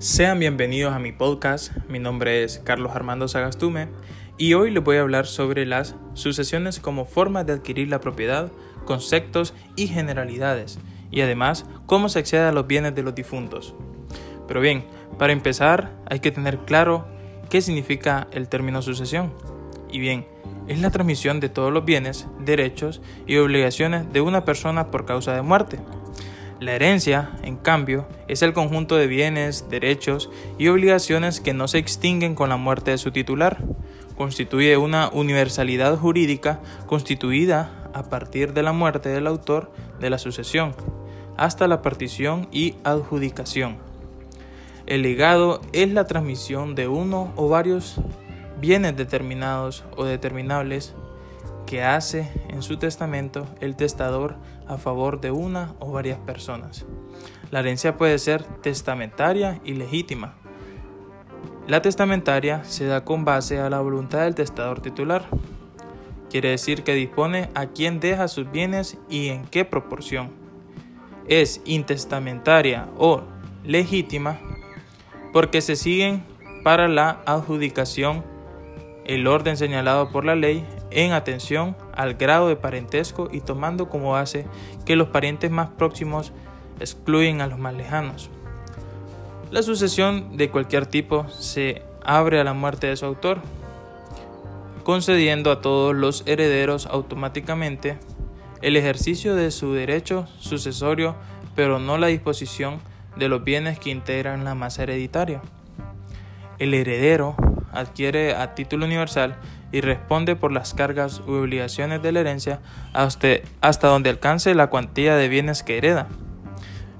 Sean bienvenidos a mi podcast, mi nombre es Carlos Armando Sagastume y hoy les voy a hablar sobre las sucesiones como forma de adquirir la propiedad, conceptos y generalidades, y además cómo se accede a los bienes de los difuntos. Pero bien, para empezar hay que tener claro qué significa el término sucesión. Y bien, es la transmisión de todos los bienes, derechos y obligaciones de una persona por causa de muerte. La herencia, en cambio, es el conjunto de bienes, derechos y obligaciones que no se extinguen con la muerte de su titular. Constituye una universalidad jurídica constituida a partir de la muerte del autor de la sucesión, hasta la partición y adjudicación. El legado es la transmisión de uno o varios bienes determinados o determinables que hace en su testamento el testador a favor de una o varias personas. La herencia puede ser testamentaria y legítima. La testamentaria se da con base a la voluntad del testador titular. Quiere decir que dispone a quién deja sus bienes y en qué proporción. Es intestamentaria o legítima porque se siguen para la adjudicación el orden señalado por la ley en atención al grado de parentesco y tomando como base que los parientes más próximos excluyen a los más lejanos. La sucesión de cualquier tipo se abre a la muerte de su autor, concediendo a todos los herederos automáticamente el ejercicio de su derecho sucesorio, pero no la disposición de los bienes que integran la masa hereditaria. El heredero adquiere a título universal y responde por las cargas u obligaciones de la herencia hasta donde alcance la cuantía de bienes que hereda.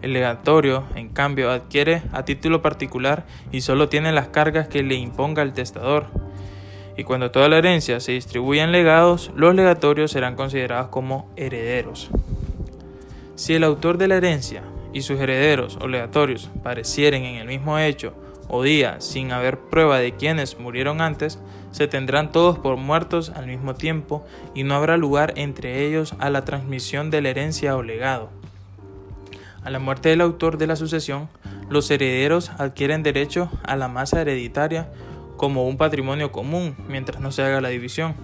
El legatorio, en cambio, adquiere a título particular y solo tiene las cargas que le imponga el testador. Y cuando toda la herencia se distribuye en legados, los legatorios serán considerados como herederos. Si el autor de la herencia y sus herederos o legatorios parecieren en el mismo hecho o día sin haber prueba de quienes murieron antes, se tendrán todos por muertos al mismo tiempo y no habrá lugar entre ellos a la transmisión de la herencia o legado. A la muerte del autor de la sucesión, los herederos adquieren derecho a la masa hereditaria como un patrimonio común mientras no se haga la división.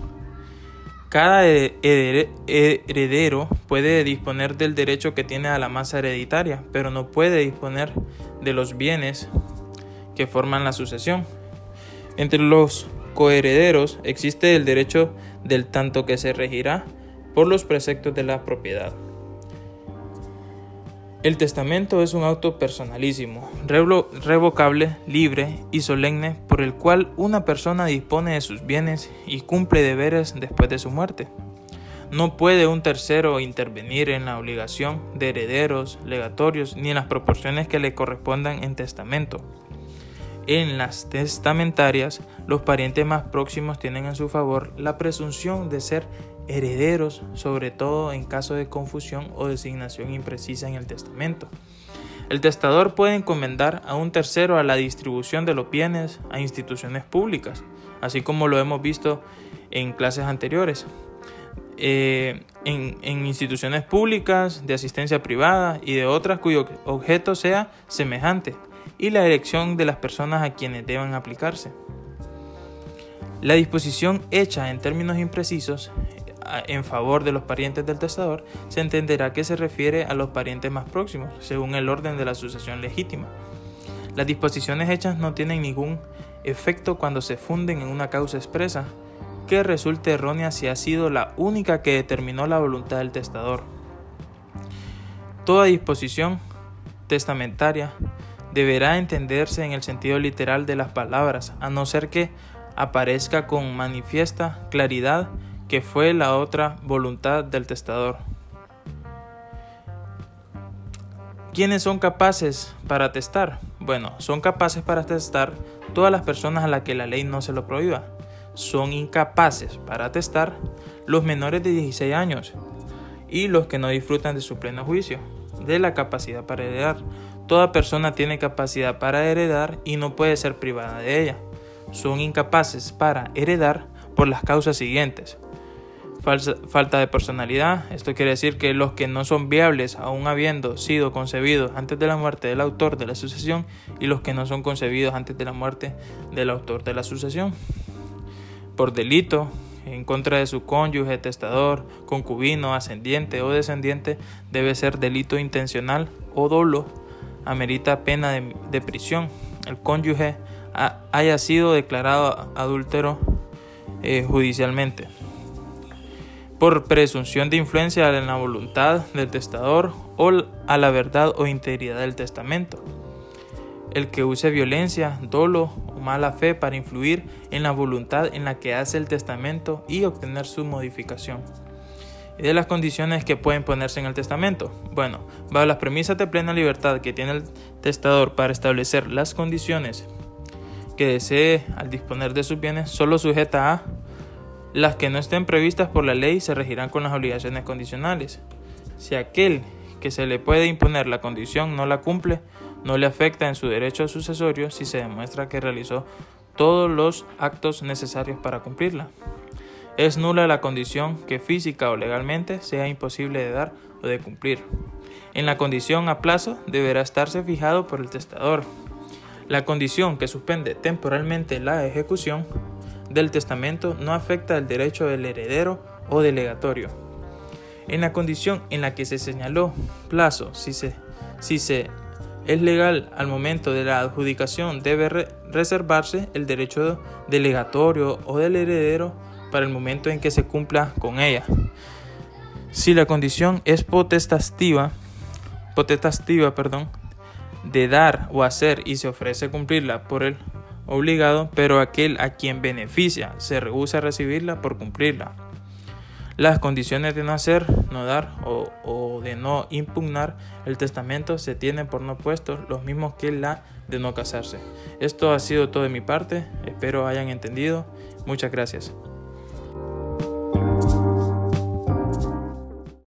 Cada heredero puede disponer del derecho que tiene a la masa hereditaria, pero no puede disponer de los bienes que forman la sucesión. Entre los coherederos existe el derecho del tanto que se regirá por los preceptos de la propiedad. El testamento es un auto personalísimo, revocable, libre y solemne por el cual una persona dispone de sus bienes y cumple deberes después de su muerte. No puede un tercero intervenir en la obligación de herederos, legatorios, ni en las proporciones que le correspondan en testamento. En las testamentarias, los parientes más próximos tienen en su favor la presunción de ser herederos, sobre todo en caso de confusión o designación imprecisa en el testamento. El testador puede encomendar a un tercero a la distribución de los bienes a instituciones públicas, así como lo hemos visto en clases anteriores. Eh, en, en, instituciones públicas, de asistencia privada y de otras cuyo objeto sea semejante, y la elección de las personas a quienes deban aplicarse. La disposición hecha en términos imprecisos en favor de los parientes del testador se entenderá que se refiere a los parientes más próximos, según el orden de la sucesión legítima. Las disposiciones hechas no tienen ningún efecto cuando se funden en una causa expresa, que resulte errónea si ha sido la única que determinó la voluntad del testador. Toda disposición testamentaria deberá entenderse en el sentido literal de las palabras, a no ser que aparezca con manifiesta claridad que fue la otra voluntad del testador. ¿Quiénes son capaces para testar? Bueno, son capaces para testar todas las personas a las que la ley no se lo prohíba. Son incapaces para testar los menores de 16 años y los que no disfrutan de su pleno juicio, de la capacidad para heredar, Toda persona tiene capacidad para heredar y no puede ser privada de ella. Son incapaces para heredar por las causas siguientes. falta de personalidad. Esto quiere decir que los que no son viables, aún habiendo sido concebidos antes de la muerte del autor de la sucesión, y los que no son concebidos antes de la muerte del autor de la sucesión. Por delito, en contra de su cónyuge, testador, concubino, ascendiente o descendiente, debe ser delito intencional o dolo, amerita pena de, prisión. El cónyuge haya sido declarado adúltero eh, judicialmente por presunción de influencia en la voluntad del testador o a la verdad o integridad del testamento. El que use violencia, dolo o mala fe para influir en la voluntad en la que hace el testamento y obtener su modificación. Y de las condiciones que pueden ponerse en el testamento. Bueno, bajo las premisas de plena libertad que tiene el testador para establecer las condiciones que desee al disponer de sus bienes, solo sujeta a las que no estén previstas por la ley se regirán con las obligaciones condicionales. Si aquel que se le puede imponer la condición no la cumple, no le afecta en su derecho sucesorio si se demuestra que realizó todos los actos necesarios para cumplirla. Es nula la condición que física o legalmente sea imposible de dar o de cumplir. En la condición a plazo deberá estarse fijado por el testador. La condición que suspende temporalmente la ejecución del testamento no afecta el derecho del heredero o delegatorio. En la condición en la que se señaló plazo, si se, si se es legal al momento de la adjudicación, debe reservarse el derecho delegatorio o del heredero para el momento en que se cumpla con ella. Si la condición es potestativa, potestativa perdón, de dar o hacer y se ofrece cumplirla por el obligado, pero aquel a quien beneficia se rehúsa a recibirla por cumplirla. Las condiciones de no hacer, no dar o, de no impugnar el testamento se tienen por no puestos los mismos que la de no casarse. Esto ha sido todo de mi parte, espero hayan entendido. Muchas gracias.